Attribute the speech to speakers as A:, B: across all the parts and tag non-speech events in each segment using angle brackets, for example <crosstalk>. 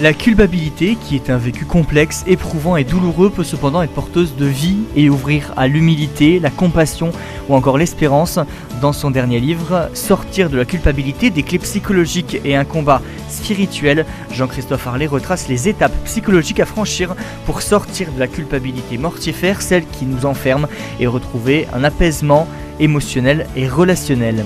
A: La culpabilité, qui est un vécu complexe, éprouvant et douloureux, peut cependant être porteuse de vie et ouvrir à l'humilité, la compassion ou encore l'espérance. Dans son dernier livre, Sortir de la culpabilité, des clés psychologiques et un combat spirituel, Jean-Christophe Harlet retrace les étapes psychologiques à franchir pour sortir de la culpabilité mortifère, celle qui nous enferme, et retrouver un apaisement émotionnel et relationnel.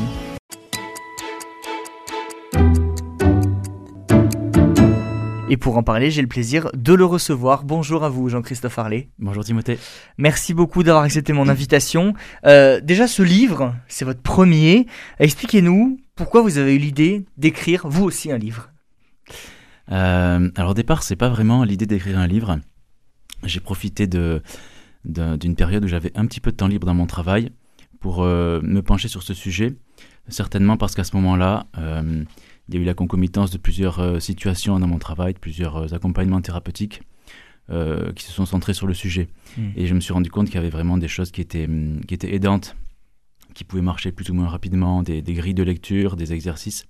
A: Et pour en parler, j'ai le plaisir de le recevoir. Bonjour à vous, Jean-Christophe Harlet.
B: Bonjour Timothée.
A: Merci beaucoup d'avoir accepté mon invitation. Euh, déjà, ce livre, c'est votre premier. Expliquez-nous pourquoi vous avez eu l'idée d'écrire, vous aussi, un livre.
B: Euh, alors au départ, c'est pas vraiment l'idée d'écrire un livre. J'ai profité de, d'une période où j'avais un petit peu de temps libre dans mon travail pour euh, me pencher sur ce sujet. Certainement parce qu'à ce moment-là, il y a eu la concomitance de plusieurs euh, situations dans mon travail, de plusieurs euh, accompagnements thérapeutiques euh, qui se sont centrés sur le sujet.
A: Mm.
B: Et je me suis rendu compte qu'il y avait vraiment des choses qui étaient, hum, qui étaient aidantes, qui pouvaient marcher plus ou moins rapidement, des, des grilles de lecture, des exercices.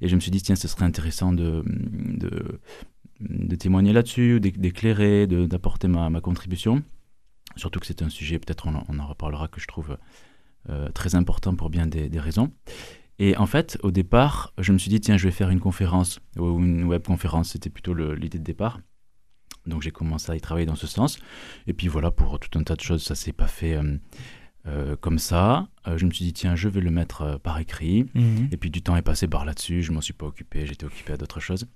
B: Et je me suis dit, tiens, ce serait intéressant de, de, de témoigner là-dessus, d'é- d'éclairer, d'apporter ma, ma contribution. Surtout que c'est un sujet, peut-être on, en- on en reparlera, que je trouve euh, très important pour bien des, des raisons. Et en fait, au départ, je me suis dit, tiens, je vais faire une conférence ou une webconférence. C'était plutôt l'idée de départ. Donc j'ai commencé à y travailler dans ce sens. Et puis voilà, pour tout un tas de choses, ça s'est pas fait euh, euh, comme ça. Euh, je me suis dit, tiens, je vais le mettre par écrit. Et puis du temps est passé par là-dessus, je m'en suis pas occupé, j'étais occupé à d'autres choses.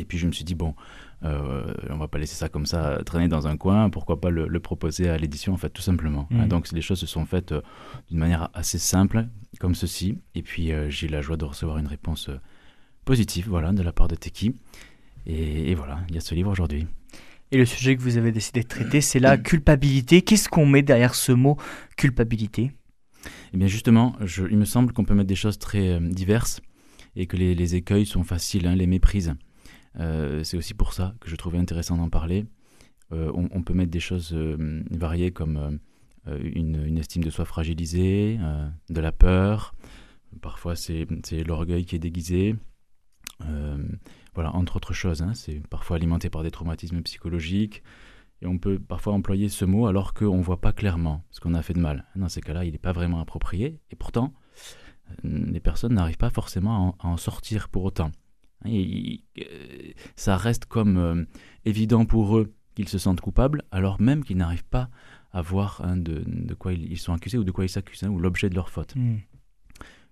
B: Et puis je me suis dit, bon, euh, on va pas laisser ça comme ça traîner dans un coin, pourquoi pas le, le proposer à l'édition, en fait, tout simplement. Hein, donc les choses se sont faites euh, d'une manière assez simple, comme ceci. Et puis euh, j'ai eu la joie de recevoir une réponse euh, positive, voilà, de la part de Teki. Et, et voilà, il y a ce livre aujourd'hui.
A: Et le sujet que vous avez décidé de traiter, c'est la culpabilité. Qu'est-ce qu'on met derrière ce mot culpabilité?
B: Eh bien justement, je- il me semble qu'on peut mettre des choses très euh, diverses et que les, les écueils sont faciles, hein, les méprises. Euh, c'est aussi pour ça que je trouvais intéressant d'en parler. Euh, on, peut mettre des choses euh, variées comme une, estime de soi fragilisée, de la peur, parfois c'est l'orgueil qui est déguisé. Voilà, entre autres choses, hein. c'est parfois alimenté par des traumatismes psychologiques. Et on peut parfois employer ce mot alors qu'on ne voit pas clairement ce qu'on a fait de mal. Dans ces cas-là, il n'est pas vraiment approprié. Et pourtant, les personnes n'arrivent pas forcément à en, à en sortir pour autant. Hein, et- et- euh, ça reste comme euh, évident pour eux qu'ils se sentent coupables, alors même qu'ils n'arrivent pas à voir hein, de, de quoi ils, ils sont accusés ou de quoi ils s'accusent, hein, ou l'objet de leur faute.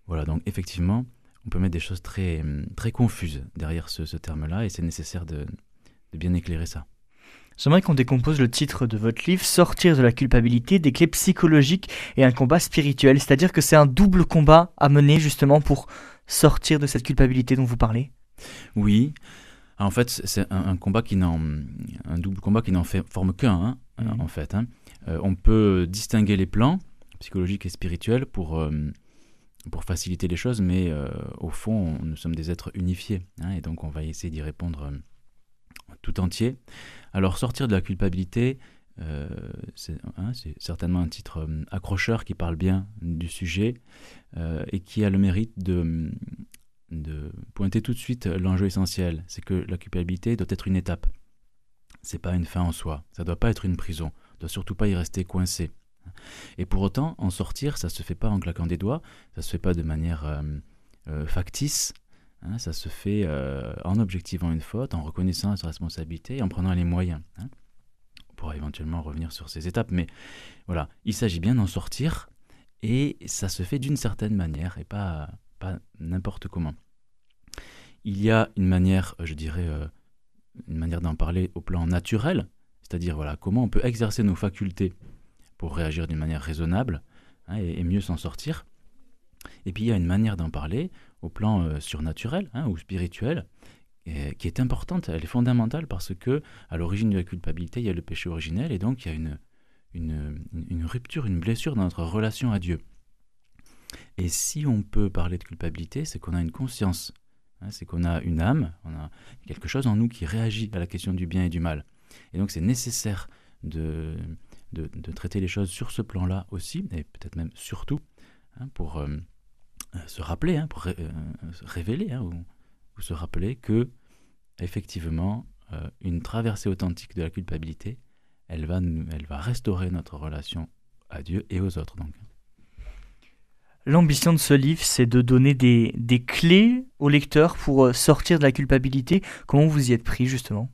B: Voilà, donc effectivement, on peut mettre des choses très, très confuses derrière ce, ce terme-là, et c'est nécessaire de, de bien éclairer ça.
A: J'aimerais qu'on décompose le titre de votre livre, Sortir de la culpabilité, des clés psychologiques et un combat spirituel. C'est-à-dire que c'est un double combat à mener justement pour sortir de cette culpabilité dont vous parlez?
B: Oui. En fait, c'est un, un combat qui n'en, un double combat qui n'en forme qu'un, hein,
A: Mhm.
B: en fait. hein. Euh, on peut distinguer les plans psychologiques et spirituels pour, euh, pour faciliter les choses, mais euh, au fond, nous sommes des êtres unifiés, hein, et donc on va essayer d'y répondre tout entier. Alors, sortir de la culpabilité, euh, c'est hein, certainement un titre euh, accrocheur qui parle bien du sujet euh, et qui a le mérite de, de pointer tout de suite l'enjeu essentiel, c'est que la culpabilité doit être une étape. C'est pas une fin en soi, ça doit pas être une prison, on doit surtout pas y rester coincé. Et pour autant, en sortir, ça se fait pas en claquant des doigts, ça se fait pas de manière euh, euh, factice, hein, ça se fait euh, en objectivant une faute, en reconnaissant sa responsabilité et en prenant les moyens. hein. On pourra éventuellement revenir sur ces étapes, mais voilà, il s'agit bien d'en sortir et ça se fait d'une certaine manière et pas, pas n'importe comment. Il y a une manière, euh, je dirais, euh, une manière d'en parler au plan naturel, c'est-à-dire voilà comment on peut exercer nos facultés pour réagir d'une manière raisonnable hein, et, mieux s'en sortir. Et puis il y a une manière d'en parler au plan euh, surnaturel hein, ou spirituel qui est importante, elle est fondamentale parce que à l'origine de la culpabilité, il y a le péché originel et donc il y a une rupture, une blessure dans notre relation à Dieu. Et si on peut parler de culpabilité, c'est qu'on a une conscience, hein, c'est qu'on a une âme, on a quelque chose en nous qui réagit à la question du bien et du mal. Et donc c'est nécessaire de, de, traiter les choses sur ce plan-là aussi, et peut-être même surtout, hein, pour euh, se rappeler, hein, pour révéler hein, ou, se rappeler que, effectivement, une traversée authentique de la culpabilité, elle va, elle va restaurer notre relation à Dieu et aux autres. Donc.
A: L'ambition de ce livre, c'est de donner des, des, clés au lecteur pour euh, sortir de la culpabilité. Comment vous y êtes pris justement?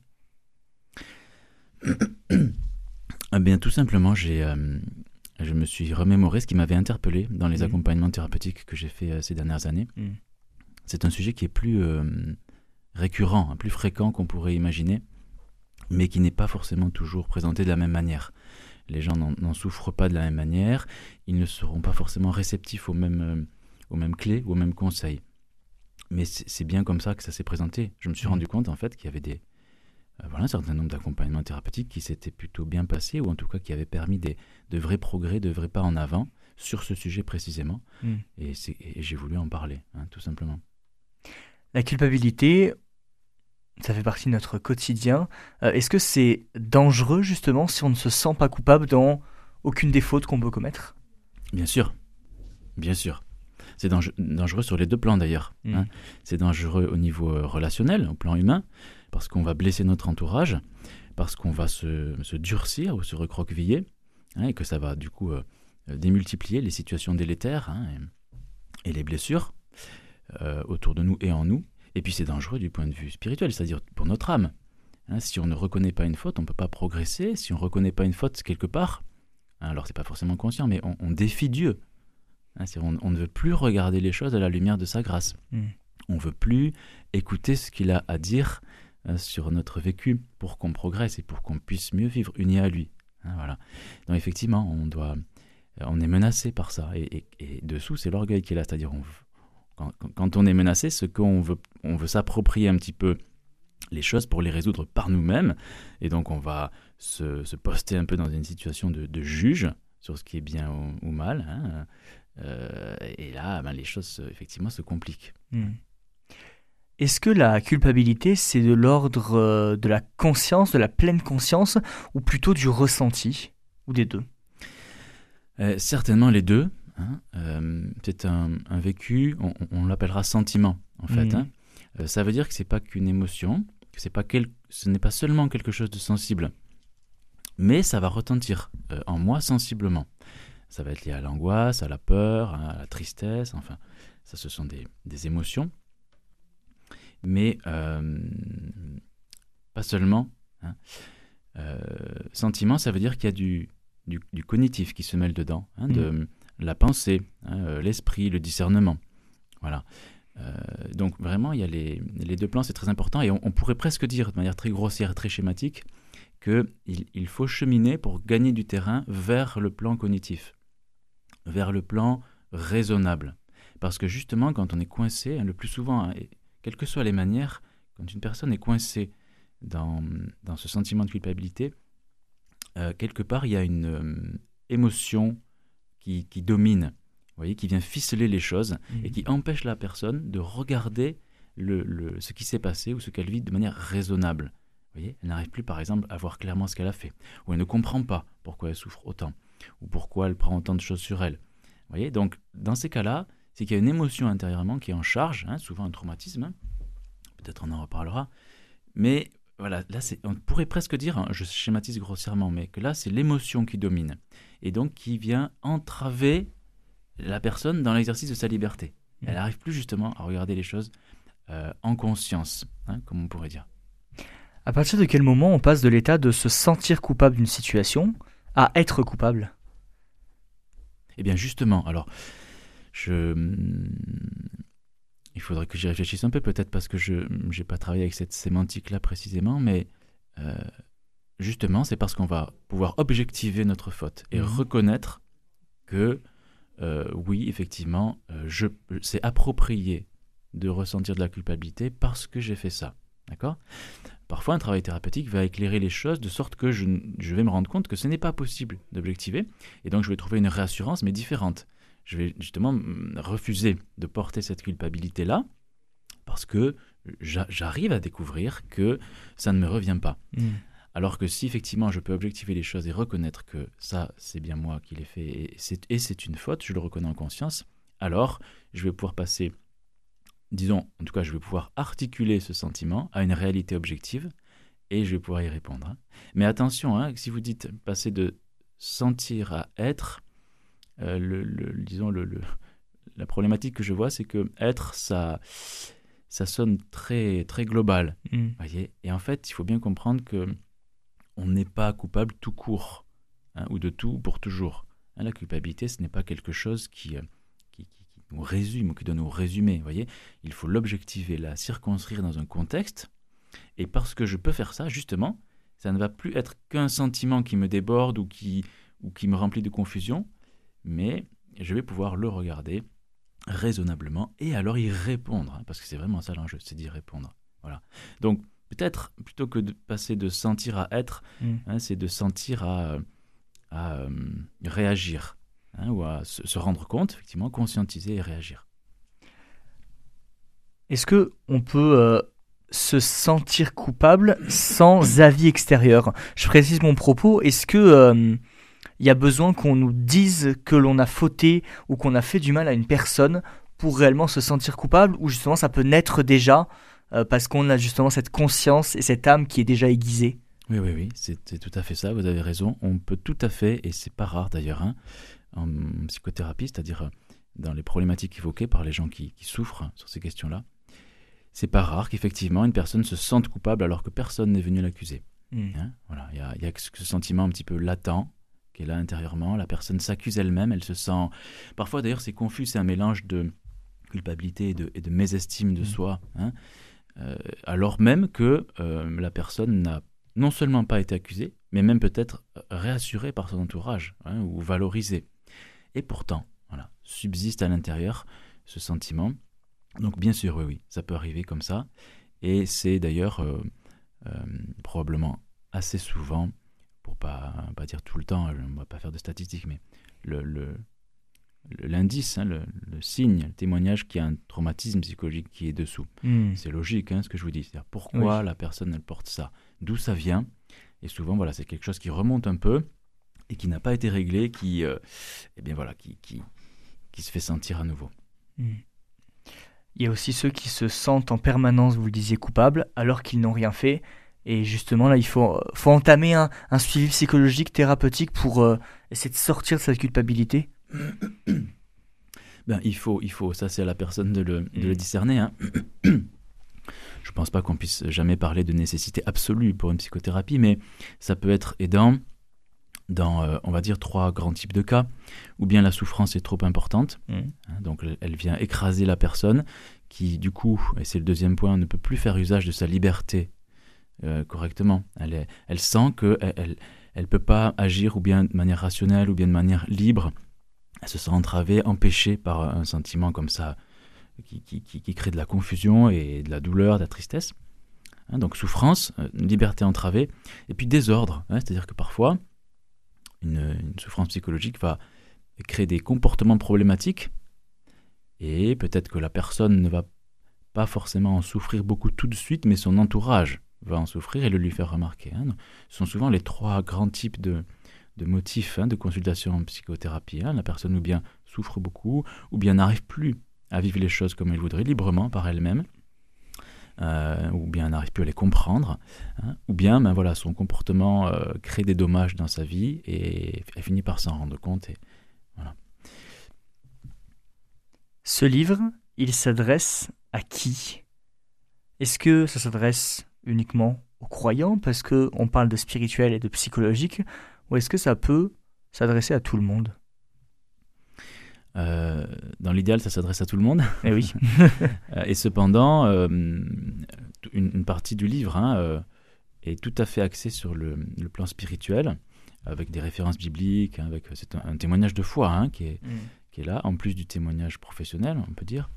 B: Eh <coughs> bien, tout simplement, j'ai, euh, je me suis remémoré ce qui m'avait interpellé dans les mmh. accompagnements thérapeutiques que j'ai fait euh, ces dernières années. Mmh. C'est un sujet qui est plus récurrent, hein, plus fréquent qu'on pourrait imaginer, mais qui n'est pas forcément toujours présenté de la même manière les gens n'en souffrent pas de la même manière, ils ne seront pas forcément réceptifs aux mêmes, euh, aux mêmes clés, aux mêmes conseils. Mais c'est bien comme ça que ça s'est présenté. Je me suis mmh. rendu compte en fait qu'il y avait des, euh, voilà, un certain nombre d'accompagnements thérapeutiques qui s'étaient plutôt bien passés, ou en tout cas qui avaient permis des, de vrais progrès, de vrais pas en avant sur ce sujet précisément. Mmh. Et, j'ai voulu en parler, hein, tout simplement.
A: La culpabilité, ça fait partie de notre quotidien. Euh, est-ce que c'est dangereux justement si on ne se sent pas coupable dans aucune des fautes qu'on peut commettre?
B: Bien sûr, bien sûr. C'est dangereux sur les deux plans d'ailleurs. Hein. Mm. C'est dangereux au niveau euh, relationnel, au plan humain, parce qu'on va blesser notre entourage, parce qu'on va se, durcir ou se recroqueviller, hein, et que ça va du coup euh, démultiplier les situations délétères hein, et, les blessures autour de nous et en nous. Et puis c'est dangereux du point de vue spirituel, c'est-à-dire pour notre âme. Hein, si on ne reconnaît pas une faute, on ne peut pas progresser. Si on ne reconnaît pas une faute quelque part, hein, alors c'est pas forcément conscient, mais on, défie Dieu. Hein, on, ne veut plus regarder les choses à la lumière de sa grâce. On hmm. On veut plus écouter ce qu'il a à dire euh, sur notre vécu pour qu'on progresse et pour qu'on puisse mieux vivre unis à lui. voilà. Donc effectivement, on doit, on est menacé par ça. Et, et dessous, c'est l'orgueil qui est là, c'est-à-dire on, quand, on est menacé, ce qu'on veut, on veut s'approprier un petit peu les choses pour les résoudre par nous-mêmes. Et donc, on va se, poster un peu dans une situation de, juge sur ce qui est bien ou, mal. Hein. Euh, et là, ben, les choses, effectivement, se compliquent. Hmm.
A: Est-ce que la culpabilité, c'est de l'ordre euh, de la conscience, de la pleine conscience, ou plutôt du ressenti, ou des deux?
B: Euh, Certainement les deux. Hein, euh, c'est un, vécu, on, l'appellera sentiment en fait. Mhm. Hein. Euh, ça veut dire que c'est pas qu'une émotion, que c'est pas ce n'est pas seulement quelque chose de sensible, mais ça va retentir euh, en moi sensiblement. Ça va être lié à l'angoisse, à la peur, à la tristesse, enfin, ça ce sont des, émotions, mais pas seulement. Hein. sentiment, ça veut dire qu'il y a du, du, cognitif qui se mêle dedans, de, mhm la pensée, hein, euh, l'esprit, le discernement. Voilà. Euh, donc vraiment, il y a les, deux plans, c'est très important. Et on, pourrait presque dire, de manière très grossière, très schématique, qu'il il faut cheminer pour gagner du terrain vers le plan cognitif, vers le plan raisonnable. Parce que justement, quand on est coincé, hein, le plus souvent, hein, quelles que soient les manières, quand une personne est coincée dans, ce sentiment de culpabilité, euh, quelque part, il y a une émotion qui, domine, vous voyez, qui vient ficeler les choses et mhm. qui empêche la personne de regarder le, ce qui s'est passé ou ce qu'elle vit de manière raisonnable. Vous voyez, elle n'arrive plus, par exemple, à voir clairement ce qu'elle a fait, ou elle ne comprend pas pourquoi elle souffre autant, ou pourquoi elle prend autant de choses sur elle. Vous voyez, donc dans ces cas-là, c'est qu'il y a une émotion intérieurement qui est en charge, hein, souvent un traumatisme, hein. peut-être on en reparlera, mais voilà, là, on pourrait presque dire, hein, je schématise grossièrement, mais que là, c'est l'émotion qui domine et donc qui vient entraver la personne dans l'exercice de sa liberté. Mmh. Elle n'arrive plus justement à regarder les choses euh, en conscience, hein, comme on pourrait dire.
A: À partir de quel moment on passe de l'état de se sentir coupable d'une situation à être coupable?
B: Eh bien justement, alors, je... il faudrait que j'y réfléchisse un peu, peut-être parce que je n'ai pas travaillé avec cette sémantique-là précisément, mais euh, justement, c'est parce qu'on va pouvoir objectiver notre faute et mhm. reconnaître que, euh, oui, effectivement, euh, je, c'est approprié de ressentir de la culpabilité parce que j'ai fait ça. D'accord? Parfois, un travail thérapeutique va éclairer les choses de sorte que je, vais me rendre compte que ce n'est pas possible d'objectiver. Et donc, je vais trouver une réassurance, mais différente. Je vais justement refuser de porter cette culpabilité-là parce que j'arrive à découvrir que ça ne me revient pas. Mhm. Alors que si effectivement je peux objectiver les choses et reconnaître que ça, c'est bien moi qui l'ai fait et c'est, une faute, je le reconnais en conscience, alors je vais pouvoir passer, disons, en tout cas, je vais pouvoir articuler ce sentiment à une réalité objective et je vais pouvoir y répondre. hein. Mais attention, hein, si vous dites passer de sentir à être, euh, le, le- disons, le, le- la problématique que je vois, c'est que être, ça, ça sonne très, très global.
A: Mm.
B: Voyez et en fait, il faut bien comprendre que on n'est pas coupable tout court, hein, ou de tout pour toujours. Hein, la culpabilité, ce n'est pas quelque chose qui, euh, nous résume ou qui doit nous résumer. Voyez Il faut l'objectiver, la circonscrire dans un contexte. Et parce que je peux faire ça, justement, ça ne va plus être qu'un sentiment qui me déborde ou qui, ou qui me remplit de confusion, mais je vais pouvoir le regarder raisonnablement et alors y répondre, hein, parce que c'est vraiment ça l'enjeu, c'est d'y répondre. Voilà. Donc peut-être plutôt que de passer de sentir à être,
A: Mm.
B: hein, c'est de sentir à, à, euh, réagir hein, ou à se, se rendre compte, effectivement, conscientiser et réagir.
A: Est-ce que on peut euh, se sentir coupable sans <coughs> avis extérieur? Je précise mon propos. Est-ce que euh, il y a besoin qu'on nous dise que l'on a fauté ou qu'on a fait du mal à une personne pour réellement se sentir coupable? Ou justement ça peut naître déjà parce qu'on a justement cette conscience et cette âme qui est déjà aiguisée
B: Oui, oui, oui, c'est tout à fait ça, vous avez raison. On peut tout à fait, et c'est pas rare d'ailleurs, hein, en psychothérapie, c'est-à-dire euh, dans les problématiques évoquées par les gens qui, qui souffrent sur ces questions-là, c'est pas rare qu'effectivement une personne se sente coupable alors que personne n'est venu l'accuser.
A: Mm.
B: Hein, voilà, il y a, il y a ce sentiment un petit peu latent qui est là intérieurement. La personne s'accuse elle-même, elle se sent. Parfois d'ailleurs, c'est confus, c'est un mélange de culpabilité et de, et de mésestime de
A: Mm.
B: soi. hein. Euh, alors même que euh, la personne n'a non seulement pas été accusée, mais même peut-être réassurée par son entourage hein, ou valorisée. Et pourtant, voilà, subsiste à l'intérieur ce sentiment. Donc bien sûr, oui, oui, ça peut arriver comme ça. Et c'est d'ailleurs euh, euh, probablement assez souvent, pour pas, pas dire tout le temps, on ne va pas faire de statistiques, mais le- l'indice, hein, le, le signe, le témoignage qu'il y a un traumatisme psychologique qui est dessous.
A: Mm.
B: C'est logique hein, ce que je vous dis. C'est-à-dire pourquoi
A: Oui.
B: la personne elle porte ça, d'où ça vient? Et souvent voilà, c'est quelque chose qui remonte un peu et qui n'a pas été réglé, qui, euh, eh bien voilà, qui, qui, qui se fait sentir à nouveau.
A: Mm. Il y a aussi ceux qui se sentent en permanence, vous le disiez, coupables, alors qu'ils n'ont rien fait. Et justement, là, il faut, faut entamer un, un suivi psychologique, thérapeutique pour euh, essayer de sortir de cette culpabilité. <coughs>
B: Ben, il faut, il faut, ça c'est à la personne de le, de
A: Mm.
B: le discerner. Hein. <coughs> Je pense pas qu'on puisse jamais parler de nécessité absolue pour une psychothérapie, mais ça peut être aidant dans, euh, on va dire, trois grands types de cas, ou bien la souffrance est trop importante,
A: Mm.
B: hein, donc elle- vient écraser la personne, qui du coup, et c'est le deuxième point, ne peut plus faire usage de sa liberté euh, correctement. Elle, est- elle sent qu'elle elle, elle, elle peut pas agir ou bien de manière rationnelle ou bien de manière libre. Elle se sent entravée, empêchée par un sentiment comme ça qui, qui, qui- qui crée de la confusion et de la douleur, de la tristesse. Hein, donc souffrance, euh, liberté entravée, et puis désordre. hein, C'est-à-dire que parfois, une, souffrance psychologique va créer des comportements problématiques, et peut-être que la personne ne va pas forcément en souffrir beaucoup tout de suite, mais son entourage va en souffrir et le lui faire remarquer. hein. Ce sont souvent les trois grands types de, de motifs hein, de consultation en psychothérapie. hein. La personne ou bien souffre beaucoup, ou bien n'arrive plus à vivre les choses comme elle voudrait, librement par elle-même, euh, ou bien n'arrive plus à les comprendre, hein, ou bien ben voilà, son comportement euh, crée des dommages dans sa vie et elle finit par s'en rendre compte.
A: Ce livre, il s'adresse à qui? Est-ce que ça s'adresse uniquement aux croyants? Parce que on parle de spirituel et de psychologique ou est-ce que ça peut s'adresser à tout le monde?
B: Euh, dans l'idéal, ça s'adresse à tout le monde.
A: Eh oui. <laughs>
B: Euh, et cependant, euh, une, une partie du livre hein, est tout à fait axée sur le, le plan spirituel, avec des références bibliques, hein, avec c'est un, un témoignage de foi hein, qui, est, qui est là, en plus du témoignage professionnel, on peut dire.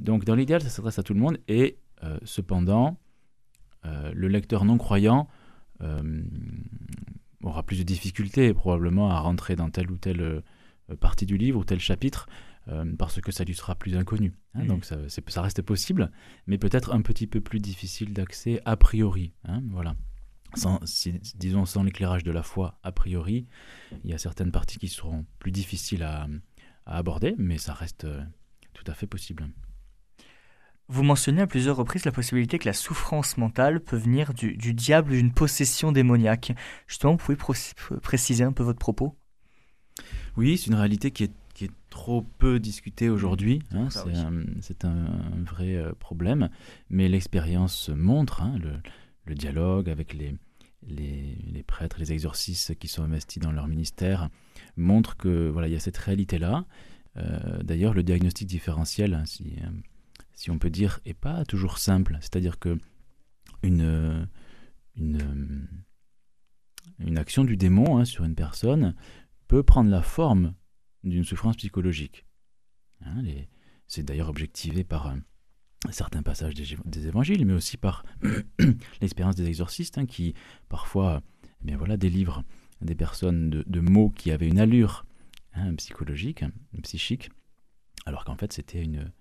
B: Donc, dans l'idéal, ça s'adresse à tout le monde, et euh, cependant, le lecteur non croyant aura plus de difficultés probablement à rentrer dans telle ou telle euh, partie du livre ou tel chapitre euh, parce que ça lui sera plus inconnu. hein.
A: Mhm.
B: Donc ça reste possible, mais peut-être un petit peu plus difficile d'accès a priori. hein, voilà. sans, disons sans l'éclairage de la foi a priori, il y a certaines parties qui seront plus difficiles à, aborder, mais ça reste euh, tout à fait possible.
A: Vous mentionnez à plusieurs reprises la possibilité que la souffrance mentale peut venir du, diable d'une possession démoniaque. Justement, vous pouvez préciser un peu votre propos?
B: Oui, c'est une réalité qui est, qui est, trop peu discutée aujourd'hui. Hein, c'est un, vrai euh, problème. Mais l'expérience montre, hein, le, le dialogue avec les, les, prêtres, les exorcistes qui sont investis dans leur ministère, montre que voilà, il y a cette réalité-là. Euh, d'ailleurs, le diagnostic différentiel, hein, si, euh, si, on peut dire, est pas toujours simple. C'est-à-dire que une, une, une, action du démon hein, sur une personne peut prendre la forme d'une souffrance psychologique. Hein, c'est d'ailleurs objectivé par euh, certains passages des, évangiles, mais aussi par <clears throat> l'expérience des exorcistes hein, qui parfois eh bien voilà, délivrent des personnes de, mots qui avaient une allure psychologique, psychique, alors qu'en fait c'était une,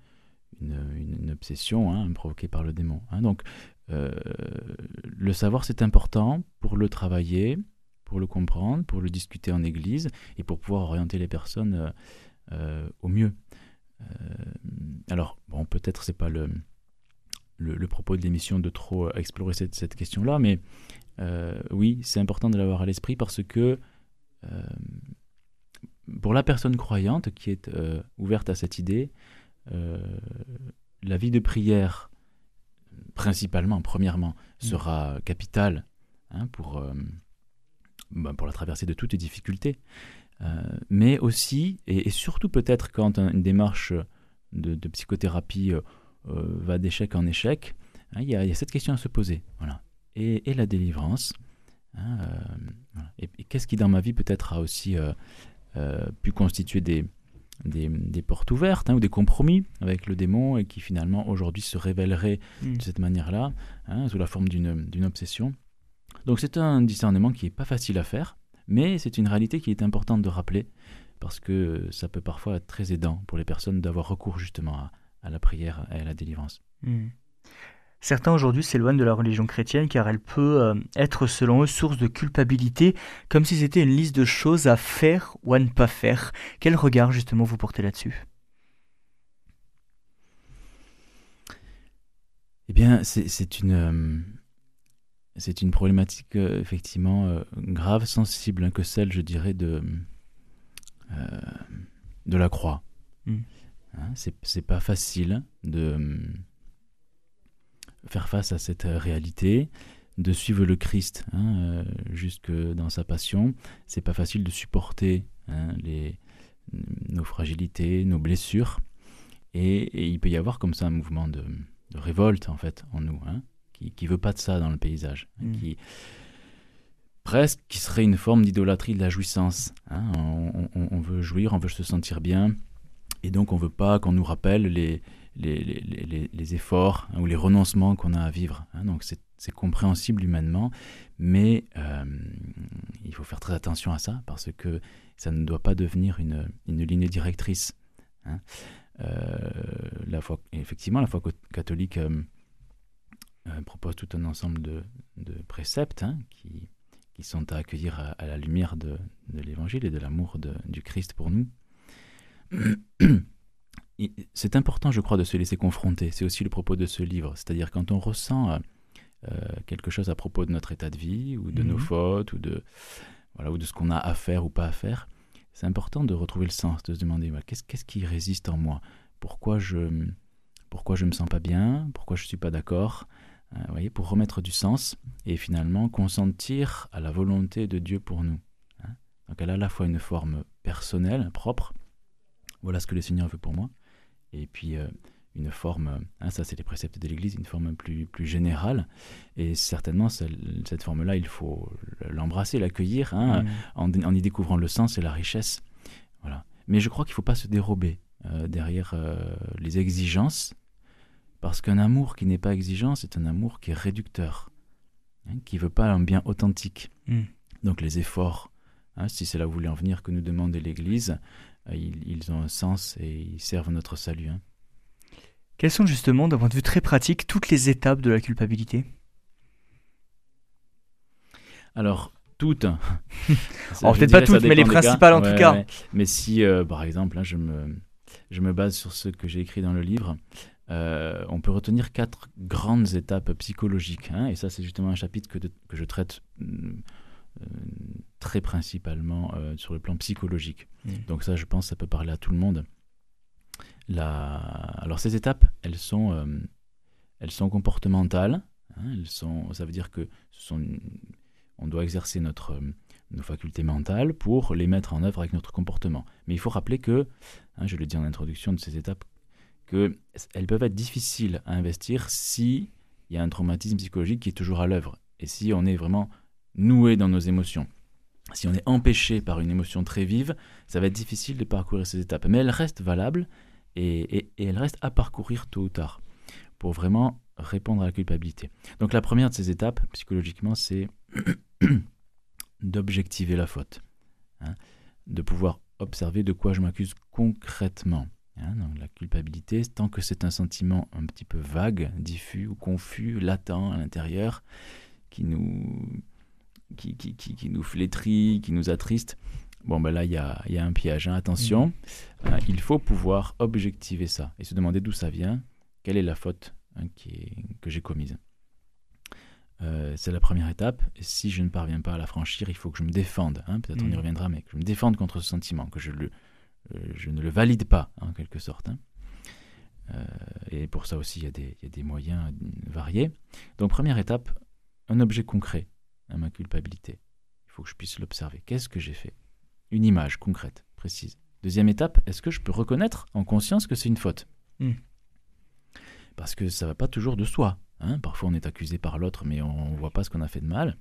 B: une, obsession hein, provoquée par le démon. donc euh, le savoir c'est important pour le travailler, pour le comprendre, pour le discuter en église et pour pouvoir orienter les personnes euh, euh, au mieux. Alors, bon, peut-être c'est pas le, le, propos de l'émission de trop explorer cette, cette question-là, mais oui, c'est important de l'avoir à l'esprit parce que pour la personne croyante qui est ouverte à cette idée, la vie de prière, principalement, premièrement, mm. sera capitale hein, pour, bah, pour la traversée de toutes les difficultés. Euh, mais aussi, et, surtout peut-être quand une démarche de, psychothérapie euh, euh, va d'échec en échec, hein, il y, a cette question à se poser. Voilà. Et, la délivrance. Hein, et, qu'est-ce qui dans ma vie peut-être a aussi pu constituer des, des, portes ouvertes hein, ou des compromis avec le démon et qui finalement aujourd'hui se révéleraient mm. de cette manière-là, sous la forme d'une obsession. Donc c'est un discernement qui n'est pas facile à faire, mais c'est une réalité qui est importante de rappeler parce que ça peut parfois être très aidant pour les personnes d'avoir recours justement à, la prière et à la délivrance.
A: Hmm. Certains aujourd'hui s'éloignent de la religion chrétienne car elle peut euh, être selon eux source de culpabilité, comme si c'était une liste de choses à faire ou à ne pas faire. Quel regard justement vous portez là-dessus?
B: Eh bien, c'est une, euh, c'est une problématique euh, effectivement euh, grave, sensible, hein, que celle, je dirais, de, de la croix. Mm. Hein, c'est pas facile de faire face à cette réalité, de suivre le Christ hein, jusque dans sa passion. C'est pas facile de supporter les, nos fragilités, nos blessures. Et, il peut y avoir comme ça un mouvement de, de révolte en fait en nous qui, veut pas de ça dans le paysage, hein, mm. qui presque qui serait une forme d'idolâtrie de la jouissance. Hein. On, veut jouir, on veut se sentir bien, et donc on veut pas qu'on nous rappelle les, les, efforts hein, ou les renoncements qu'on a à vivre. donc c'est compréhensible humainement, mais euh, il faut faire très attention à ça parce que ça ne doit pas devenir une, une ligne directrice. Euh, la foi, effectivement, la foi catholique euh, propose tout un ensemble de, préceptes hein, qui, qui, sont à accueillir à, la lumière de, l'Évangile et de l'amour du Christ pour nous. <clears throat> C'est important, je crois, de se laisser confronter. C'est aussi le propos de ce livre. C'est-à-dire quand on ressent euh, euh, quelque chose à propos de notre état de vie ou de nos mhm. fautes ou de, voilà, ou de ce qu'on a à faire ou pas à faire, c'est important de retrouver le sens, de se demander qu'est-ce qui résiste en moi? Pourquoi je pourquoi je me sens pas bien? Pourquoi je suis pas d'accord? Euh, voyez, pour remettre du sens et finalement consentir à la volonté de Dieu pour nous. Hein. Donc elle a à la fois une forme personnelle, propre, voilà ce que le Seigneur veut pour moi, et puis euh, une forme, hein, ça c'est les préceptes de l'Église, une forme plus, plus générale, et certainement cette forme-là, il faut l'embrasser, l'accueillir, hein, en, y découvrant le sens et la richesse. Voilà. Mais je crois qu'il ne faut pas se dérober euh, derrière les exigences parce qu'un amour qui n'est pas exigeant, c'est un amour qui est réducteur, hein, qui ne veut pas un bien authentique. Hmm. Donc les efforts, si c'est là où vous voulez en venir, que nous demande l'Église, euh, ils, ont un sens et ils servent notre salut. Hein.
A: Quelles sont justement, d'un point de vue très pratique, toutes les étapes de la culpabilité?
B: Alors, toutes. <laughs>
A: oh, peut-être pas toutes, mais les principales en tout cas.
B: Mais si, euh, par exemple, hein, je, me, je me base sur ce que j'ai écrit dans le livre, euh, on peut retenir quatre grandes étapes psychologiques. Hein, et ça, c'est justement un chapitre que, que je traite euh, très principalement sur le plan psychologique. Mmh. Donc ça, je pense, ça peut parler à tout le monde. La... Alors ces étapes, elles sont, elles sont comportementales. Hein, elles sont, ça veut dire que ce sont on doit exercer notre, euh, nos facultés mentales pour les mettre en œuvre avec notre comportement. Mais il faut rappeler que, hein, je le dis en introduction de ces étapes, qu'elles peuvent être difficiles à investir si il y a un traumatisme psychologique qui est toujours à l'œuvre et si on est vraiment noué dans nos émotions. Si on est empêché par une émotion très vive, ça va être difficile de parcourir ces étapes. Mais elles restent valables et, elles restent à parcourir tôt ou tard pour vraiment répondre à la culpabilité. Donc la première de ces étapes, psychologiquement, c'est <coughs> d'objectiver la faute, hein, de pouvoir observer de quoi je m'accuse concrètement. Hein, la culpabilité, tant que c'est un sentiment un petit peu vague, diffus ou confus, latent à l'intérieur, qui nous, qui, qui, qui, nous flétrit, qui nous attriste, bon ben là il y a, y a, un piège. Hein, attention, mmh. il faut pouvoir objectiver ça et se demander d'où ça vient, quelle est la faute qui que j'ai commise? Euh, c'est la première étape. Et si je ne parviens pas à la franchir, il faut que je me défende. Hein, peut-être on y mm. reviendra, mais que je me défende contre ce sentiment, que je, le, euh, je ne le valide pas, en quelque sorte. Hein. Euh, et pour ça aussi, y, il y, a des moyens variés. Donc, première étape, un objet concret à ma culpabilité. Il faut que je puisse l'observer. Qu'est-ce que j'ai fait? Une image concrète, précise. Deuxième étape, est-ce que je peux reconnaître en conscience que c'est une faute? Mm. Parce que ça ne va pas toujours de soi. Hein. parfois on est accusé par l'autre, mais on ne voit pas ce qu'on a fait de mal.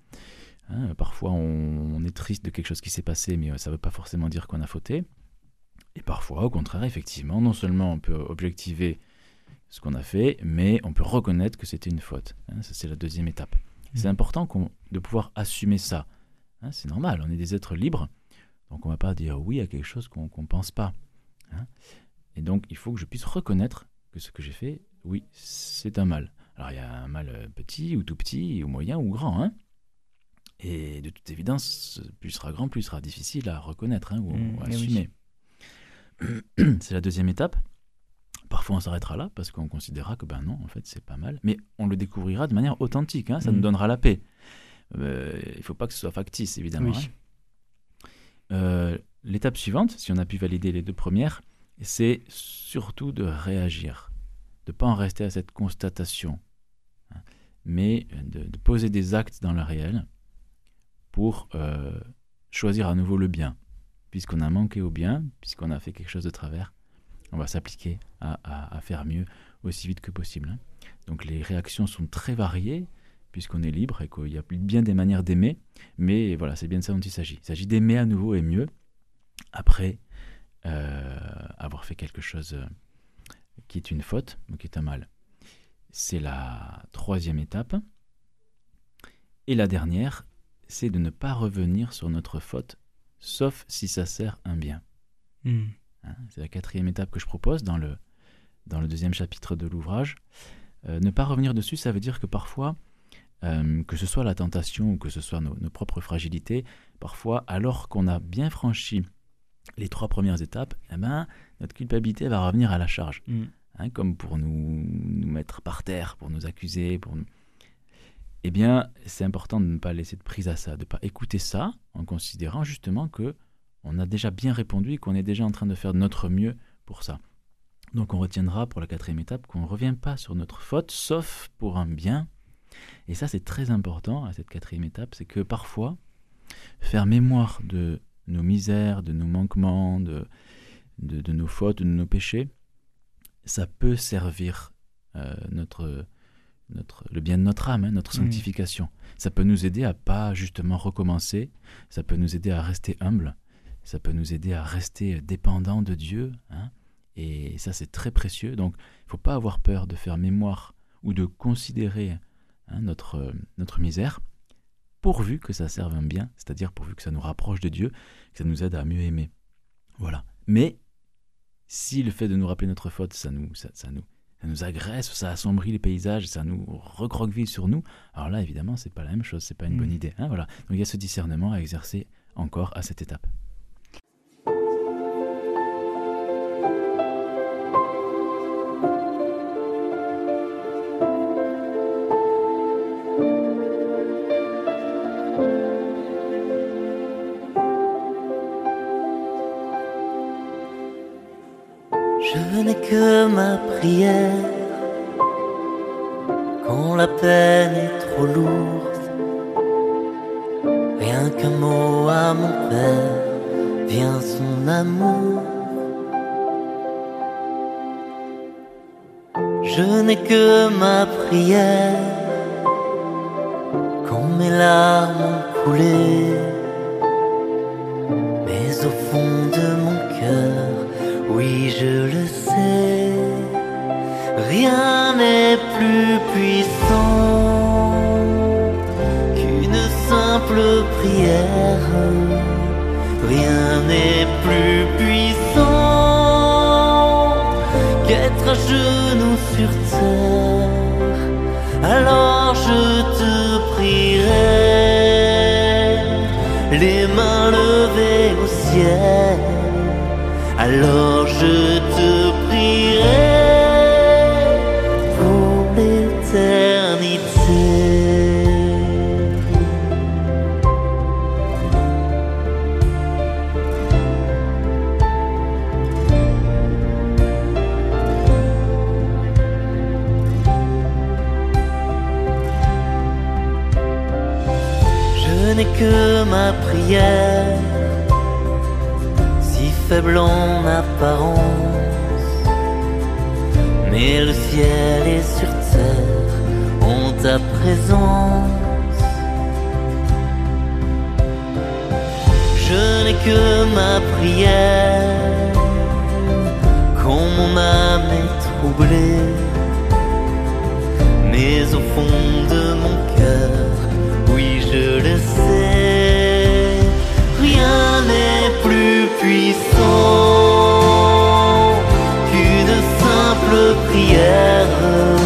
B: Hein. parfois on, est triste de quelque chose qui s'est passé, mais ça ne veut pas forcément dire qu'on a fauté. Et parfois, au contraire, effectivement, non seulement on peut objectiver ce qu'on a fait, mais on peut reconnaître que c'était une faute. Hein. ça, c'est la deuxième étape. C'est important de pouvoir assumer ça. c'est normal, on est des êtres libres, donc on ne va pas dire oui à quelque chose qu'on ne pense pas. Et donc, il faut que je puisse reconnaître que ce que j'ai fait, oui, c'est un mal. Alors il y a un mal euh, petit ou tout petit, ou moyen ou grand. Hein et de toute évidence, plus sera grand, plus sera difficile à reconnaître hein, ou mmh, à assumer. <clears throat> c'est la deuxième étape. Parfois on s'arrêtera là parce qu'on considérera que ben non, en fait c'est pas mal. Mais on le découvrira de manière authentique, hein, ça nous mmh. donnera la paix. Euh, il ne faut pas que ce soit factice, évidemment. Hein. Euh, l'étape suivante, si on a pu valider les deux premières, c'est surtout de réagir, de ne pas en rester à cette constatation mais de, poser des actes dans le réel pour euh, choisir à nouveau le bien. Puisqu'on a manqué au bien, puisqu'on a fait quelque chose de travers, on va s'appliquer à, faire mieux aussi vite que possible. Hein. Donc les réactions sont très variées, puisqu'on est libre et qu'il y a bien des manières d'aimer, mais voilà, c'est bien de ça dont il s'agit. Il s'agit d'aimer à nouveau et mieux après euh, avoir fait quelque chose qui est une faute ou qui est un mal. C'est la troisième étape. Et la dernière, c'est de ne pas revenir sur notre faute, sauf si ça sert un bien. Hmm. Hein, c'est la quatrième étape que je propose dans le, dans le deuxième chapitre de l'ouvrage. Euh, ne pas revenir dessus, ça veut dire que parfois, euh, que ce soit la tentation ou que ce soit nos, propres fragilités, parfois, alors qu'on a bien franchi les trois premières étapes, eh ben, notre culpabilité va revenir à la charge. Hmm. Hein, comme pour nous, nous, mettre par terre, pour nous accuser, pour Eh bien, c'est important de ne pas laisser de prise à ça, de ne pas écouter ça en considérant justement que on a déjà bien répondu et qu'on est déjà en train de faire notre mieux pour ça. Donc on retiendra pour la quatrième étape qu'on ne revient pas sur notre faute, sauf pour un bien. Et ça c'est très important à cette quatrième étape, c'est que parfois, faire mémoire de nos misères, de nos manquements, de, de nos fautes, de nos péchés, ça peut servir euh, notre, notre, le bien de notre âme, hein, notre sanctification. Ça peut nous aider à pas justement recommencer, ça peut nous aider à rester humble, ça peut nous aider à rester dépendant de Dieu. Hein. et ça, c'est très précieux. Donc, il ne faut pas avoir peur de faire mémoire ou de considérer hein, notre, notre misère, pourvu que ça serve un bien, c'est-à-dire pourvu que ça nous rapproche de Dieu, que ça nous aide à mieux aimer. Voilà. Mais si le fait de nous rappeler notre faute, ça nous, ça, nous, ça nous agresse, ça assombrit les paysages, ça nous recroqueville sur nous. Alors là, évidemment, c'est pas la même chose, c'est pas une bonne
A: Mm.
B: idée. hein, voilà. Donc il y a ce discernement à exercer encore à cette étape.
C: Quand la peine est trop lourde. Rien qu'un mot à mon père vient son amour. Je n'ai que ma prière quand mes larmes ont coulé. Mais au fond de mon cœur, oui, je le sais, rien n'est plus puissant qu'une simple prière. Rien n'est plus puissant qu'être à genoux sur terre. Alors je te prierai, les mains levées au ciel. Alors Je n'ai que ma prière, si faible en apparence, mais le ciel et sur terre ont ta présence. Je n'ai que ma prière, quand mon âme est troublée, mais au fond de mon cœur, oui je sais, rien n'est plus puissant qu'une simple prière.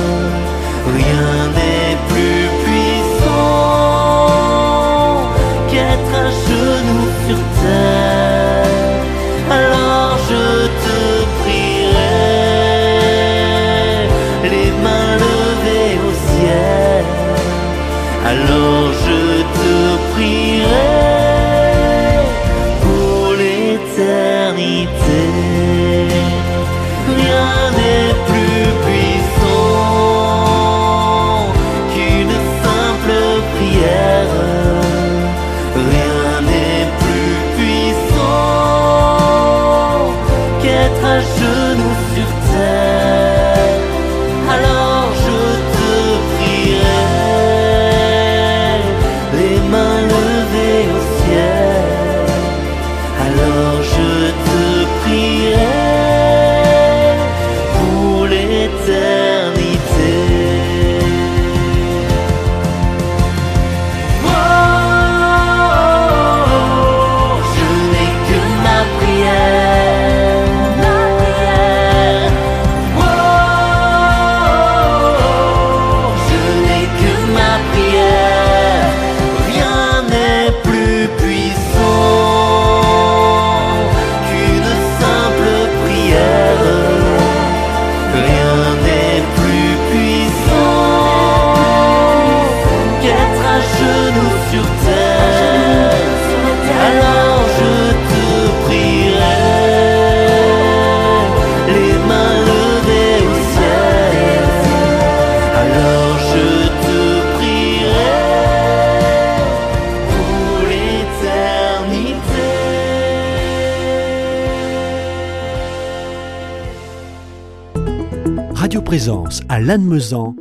D: Radio Présence à Lannemezan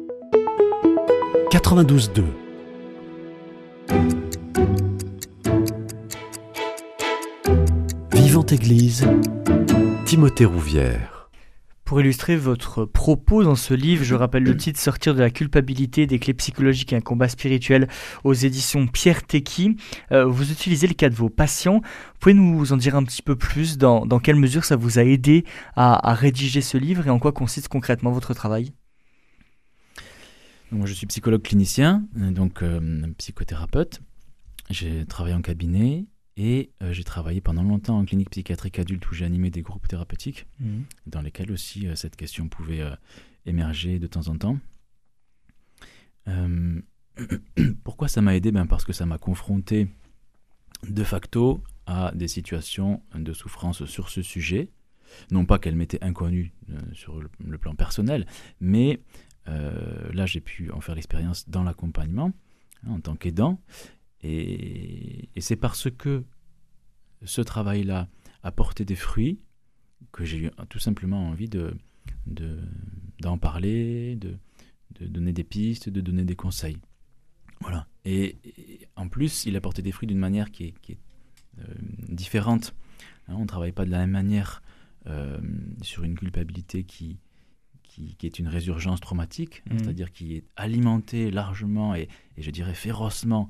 D: 92.2. Vivante Église, Timothée Rouvière.
A: Pour illustrer votre propos dans ce livre, je rappelle le titre Sortir de la culpabilité, des clés psychologiques et un combat spirituel aux éditions Pierre Tecky. Euh, vous utilisez le cas de vos patients. Vous pouvez nous en dire un petit peu plus dans, dans quelle mesure ça vous a aidé à, à, rédiger ce livre et en quoi consiste concrètement votre travail?
B: Moi, je suis psychologue clinicien, donc euh, psychothérapeute. J'ai travaillé en cabinet et euh, j'ai travaillé pendant longtemps en clinique psychiatrique adulte où j'ai animé des groupes thérapeutiques mmh. dans lesquels aussi euh, cette question pouvait euh, émerger de temps en temps. <clears throat> pourquoi ça m'a aidé? Ben Parce que ça m'a confronté de facto à des situations de souffrance sur ce sujet. Non pas qu'elles m'étaient inconnues sur le, plan personnel, mais là j'ai pu en faire l'expérience dans l'accompagnement hein, en tant qu'aidant. Et, c'est parce que ce travail-là a porté des fruits que j'ai eu tout simplement envie de, d'en parler, de, de, donner des pistes, de donner des conseils. Voilà. Et, en plus, il a porté des fruits d'une manière qui est, qui est euh, différente. Hein, on ne travaille pas de la même manière euh, sur une culpabilité qui, qui, qui, est une résurgence traumatique, mmh. c'est-à-dire qui est alimentée largement et, et, je dirais férocement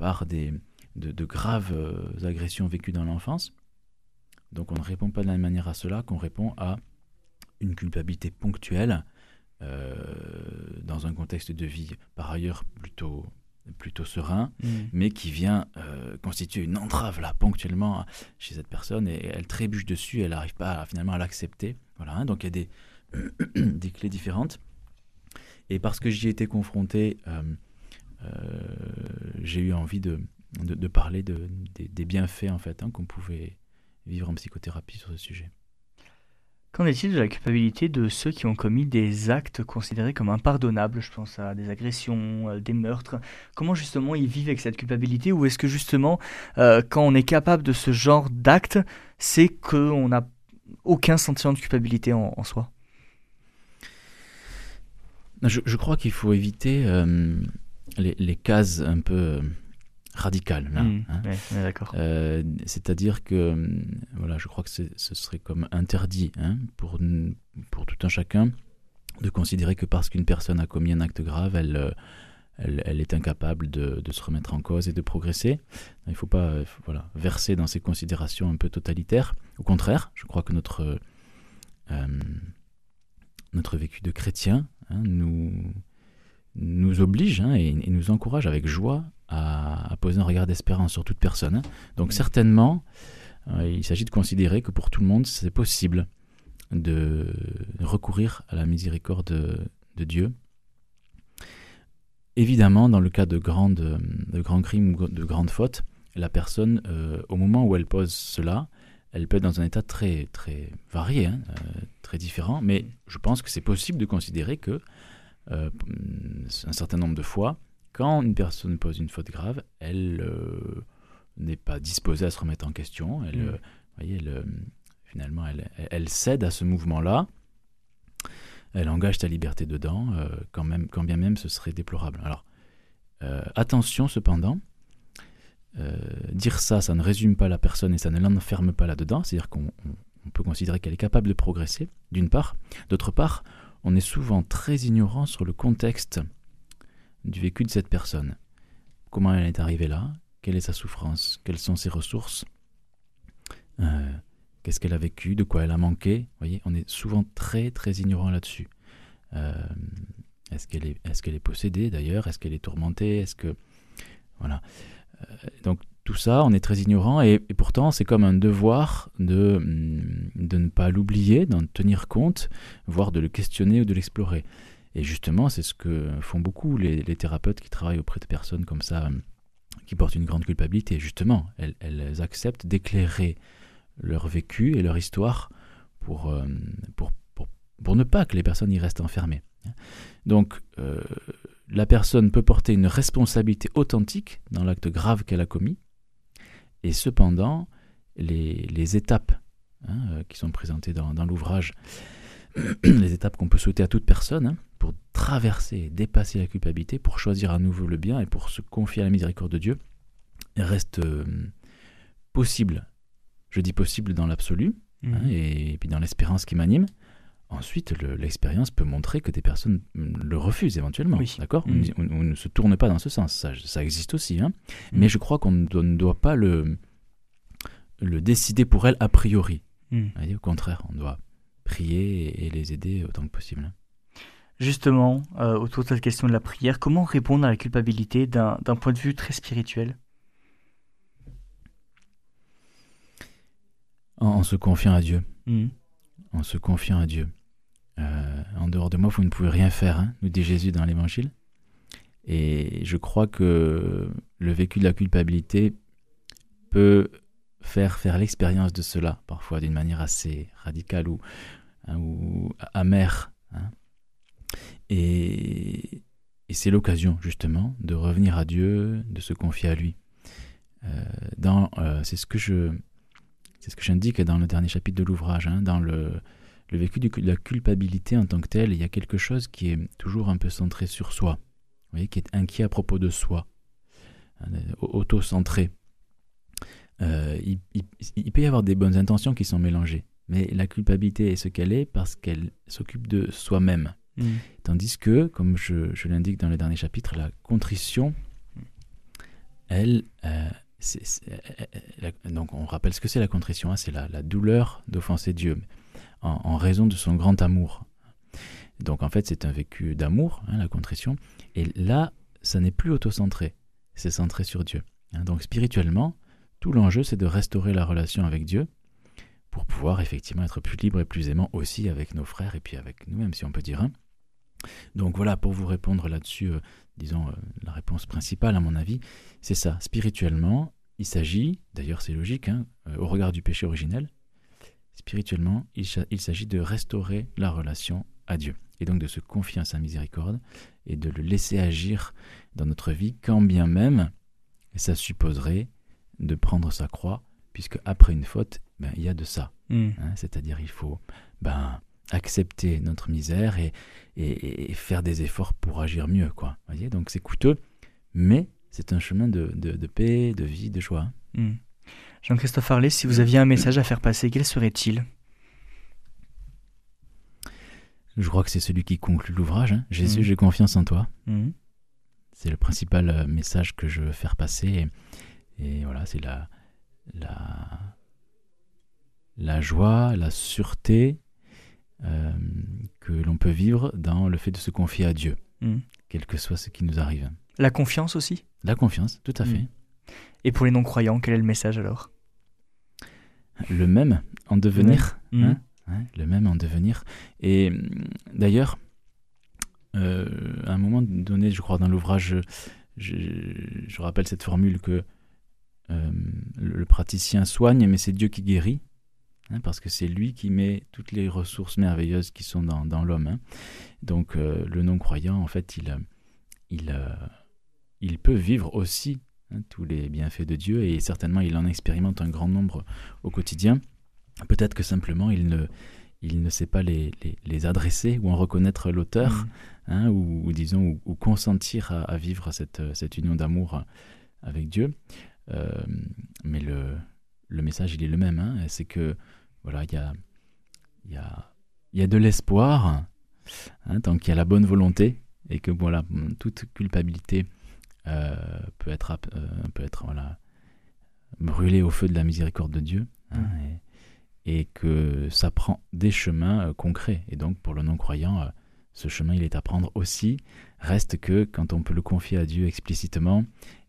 B: par des, de, graves euh, agressions vécues dans l'enfance. Donc on ne répond pas de la même manière à cela qu'on répond à une culpabilité ponctuelle euh, dans un contexte de vie par ailleurs plutôt plutôt serein, mmh. mais qui vient euh, constituer une entrave là ponctuellement chez cette personne et elle trébuche dessus, elle n'arrive pas finalement à l'accepter. Voilà, hein. donc il y a des, <clears throat> des clés différentes. Et parce que j'y ai été confronté euh, j'ai eu envie de, de, parler de, des, bienfaits en fait hein, qu'on pouvait vivre en psychothérapie sur ce sujet.
A: Qu'en est-il de la culpabilité de ceux qui ont commis des actes considérés comme impardonnables? Je pense à des agressions, euh, des meurtres. Comment justement ils vivent avec cette culpabilité? Ou est-ce que justement, euh, quand on est capable de ce genre d'acte, c'est qu'on n'a aucun sentiment de culpabilité en, soi?
B: Je, je, crois qu'il faut éviter les, cases un peu euh, radicales. Mmh,
A: hein. d'accord.
B: Euh, c'est-à-dire que, euh, voilà, je crois que ce serait comme interdit hein, pour, pour tout un chacun de considérer que parce qu'une personne a commis un acte grave, elle, elle, est incapable de, de, se remettre en cause et de progresser. Il ne faut pas voilà, verser dans ces considérations un peu totalitaires. Au contraire, je crois que notre, notre vécu de chrétien hein, nous, nous oblige hein, et, nous encourage avec joie à, poser un regard d'espérance sur toute personne. Donc certainement, euh, il s'agit de considérer que pour tout le monde, c'est possible de recourir à la miséricorde de, Dieu. Évidemment, dans le cas de, de grands crimes ou de grandes fautes, la personne, euh, au moment où elle pose cela, elle peut être dans un état très, très varié, hein, euh, très différent, mais je pense que c'est possible de considérer que euh, un certain nombre de fois, quand une personne pose une faute grave, elle euh, n'est pas disposée à se remettre en question. Elle, mm. euh, voyez, finalement, elle, elle, cède à ce mouvement-là. Elle engage sa liberté dedans, quand, même, quand bien même ce serait déplorable. Alors, attention cependant, dire ça, ça ne résume pas la personne et ça ne l'enferme pas là-dedans. C'est-à-dire qu'on peut considérer qu'elle est capable de progresser, d'une part. D'autre part, on est souvent très ignorant sur le contexte du vécu de cette personne. Comment elle est arrivée là? Quelle est sa souffrance? Quelles sont ses ressources? Euh, Qu'est-ce qu'elle a vécu? De quoi elle a manqué? Vous voyez, on est souvent très très ignorant là-dessus. Euh, est-ce qu'elle est, possédée d'ailleurs? Est-ce qu'elle est tourmentée? Est-ce que voilà. Euh, donc ça, on est très ignorant et, pourtant c'est comme un devoir de, mm, de ne pas l'oublier, d'en tenir compte, voire de le questionner ou de l'explorer. Et justement, c'est ce que font beaucoup les, thérapeutes qui travaillent auprès de personnes comme ça, mm, qui portent une grande culpabilité. Justement, elles, acceptent d'éclairer leur vécu et leur histoire pour, euh, pour, pour, ne pas que les personnes y restent enfermées. Donc, euh, la personne peut porter une responsabilité authentique dans l'acte grave qu'elle a commis, et cependant, les, étapes hein, euh, qui sont présentées dans, l'ouvrage, <clears throat> les étapes qu'on peut souhaiter à toute personne hein, pour traverser, dépasser la culpabilité, pour choisir à nouveau le bien et pour se confier à la miséricorde de Dieu, restent euh, possibles. Je dis possible dans l'absolu, hein, mmh. et, puis dans l'espérance qui m'anime, ensuite, le- l'expérience peut montrer que des personnes mm, le refusent éventuellement.
A: Oui.
B: D'accord
A: Mm.
B: on, ne se tourne pas dans ce sens. Ça, ça existe aussi. hein.
A: Mm.
B: Mais je crois qu'on ne doit, pas le, le décider pour elles a priori. Voyez, Au contraire, on doit prier et, les aider autant que possible. hein.
A: Justement, euh, autour de cette question de la prière, comment répondre à la culpabilité d'un point de vue très spirituel?
B: En, en se confiant à Dieu.
A: Hmm.
B: En se confiant à Dieu. Euh, en dehors de moi, vous ne pouvez rien faire, hein, nous dit Jésus dans l'Évangile. Et je crois que le vécu de la culpabilité peut faire faire l'expérience de cela, parfois d'une manière assez radicale ou, hein, amère. hein. Et, c'est l'occasion, justement, de revenir à Dieu, de se confier à lui. Euh, euh, c'est ce que je, c'est ce que j'indique dans le dernier chapitre de l'ouvrage, dans le, le vécu de la culpabilité en tant que tel, il y a quelque chose qui est toujours un peu centré sur soi, vous voyez, qui est inquiet à propos de soi, hein, auto-centré. Euh, il, il- il peut y avoir des bonnes intentions qui sont mélangées, mais la culpabilité est ce qu'elle est parce qu'elle s'occupe de soi-même.
A: Hmm.
B: Tandis que, comme je, je l'indique dans le dernier chapitre, la contrition, elle, euh, euh, euh, donc on rappelle ce que c'est la contrition, hein, c'est la, la douleur d'offenser Dieu en, raison de son grand amour. Donc en fait c'est un vécu d'amour, hein, la contrition, et là ça n'est plus autocentré, c'est centré sur Dieu. hein. donc spirituellement, tout l'enjeu c'est de restaurer la relation avec Dieu pour pouvoir effectivement être plus libre et plus aimant aussi avec nos frères et puis avec nous-mêmes si on peut dire. hein. Donc voilà, pour vous répondre là-dessus, euh, disons, euh, la réponse principale à mon avis, c'est ça. Spirituellement, il s'agit, d'ailleurs c'est logique, euh, au regard du péché originel, spirituellement, il, s'agit de restaurer la relation à Dieu. Et donc de se confier à sa miséricorde et de le laisser agir dans notre vie, quand bien même ça supposerait de prendre sa croix, puisque après une faute, ben, il y a de ça.
A: Hmm.
B: hein. C'est-à-dire il faut ben, accepter notre misère et, et- et faire des efforts pour agir mieux. Quoi. Voyez donc c'est coûteux, mais c'est un chemin de, de- de paix, de vie, de joie.
A: Hmm. Jean-Christophe Harley, si vous aviez un message à faire passer, quel serait-il?
B: Je crois que c'est celui qui conclut l'ouvrage. hein. Jésus,
A: Mhm.
B: j'ai confiance en toi.
A: Hmm.
B: C'est le principal euh, message que je veux faire passer. Et, et voilà, c'est la, la, la joie, la sûreté euh, que l'on peut vivre dans le fait de se confier à Dieu,
A: Hmm.
B: quel que soit ce qui nous arrive.
A: La confiance aussi?
B: La confiance, tout à fait.
A: Et pour les non-croyants, quel est le message alors?
B: Le même en devenir.
A: Hmm.
B: hein, hein, le même en devenir. Et hum, d'ailleurs, euh, à un moment donné, je crois, dans l'ouvrage, je, je rappelle cette formule que euh, le, le praticien soigne, mais c'est Dieu qui guérit. hein, parce que c'est lui qui met toutes les ressources merveilleuses qui sont dans, dans l'homme. hein. Donc euh, le non-croyant, en fait, il, il, il peut vivre aussi hein, tous les bienfaits de Dieu et certainement il en expérimente un grand nombre au quotidien. Peut-être que simplement il ne, il ne sait pas les, les, les adresser ou en reconnaître l'auteur,
A: Hmm.
B: hein, ou, ou disons, ou, ou consentir à, à vivre cette, cette union d'amour avec Dieu. Euh, mais le, le message, il est le même. hein, c'est que, voilà, il y a, y, a, y a de l'espoir, hein, tant qu'il y a la bonne volonté, et que, voilà, toute culpabilité peut être, euh, peut être voilà, brûlée au feu de la miséricorde de Dieu. hein, et, et que ça prend des chemins euh, concrets. Et donc, pour le non-croyant, euh, ce chemin, il est à prendre aussi. Reste que quand on peut le confier à Dieu explicitement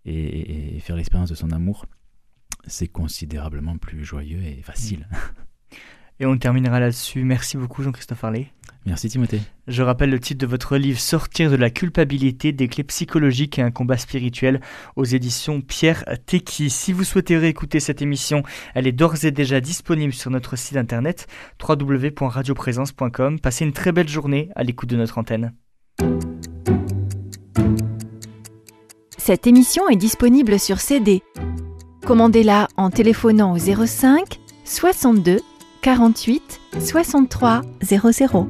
B: et, et- et faire l'expérience de son amour, c'est considérablement plus joyeux et facile.
A: Et on terminera là-dessus. Merci beaucoup Jean-Christophe Harley.
B: Merci Timothée.
A: Je rappelle le titre de votre livre Sortir de la culpabilité, des clés psychologiques et un combat spirituel aux éditions Pierre Tecky. Si vous souhaitez réécouter cette émission, elle est d'ores et déjà disponible sur notre site internet www.radioprésence.com. Passez une très belle journée à l'écoute de notre antenne.
E: Cette émission est disponible sur CD. Commandez-la en téléphonant au 05 62 48 63 00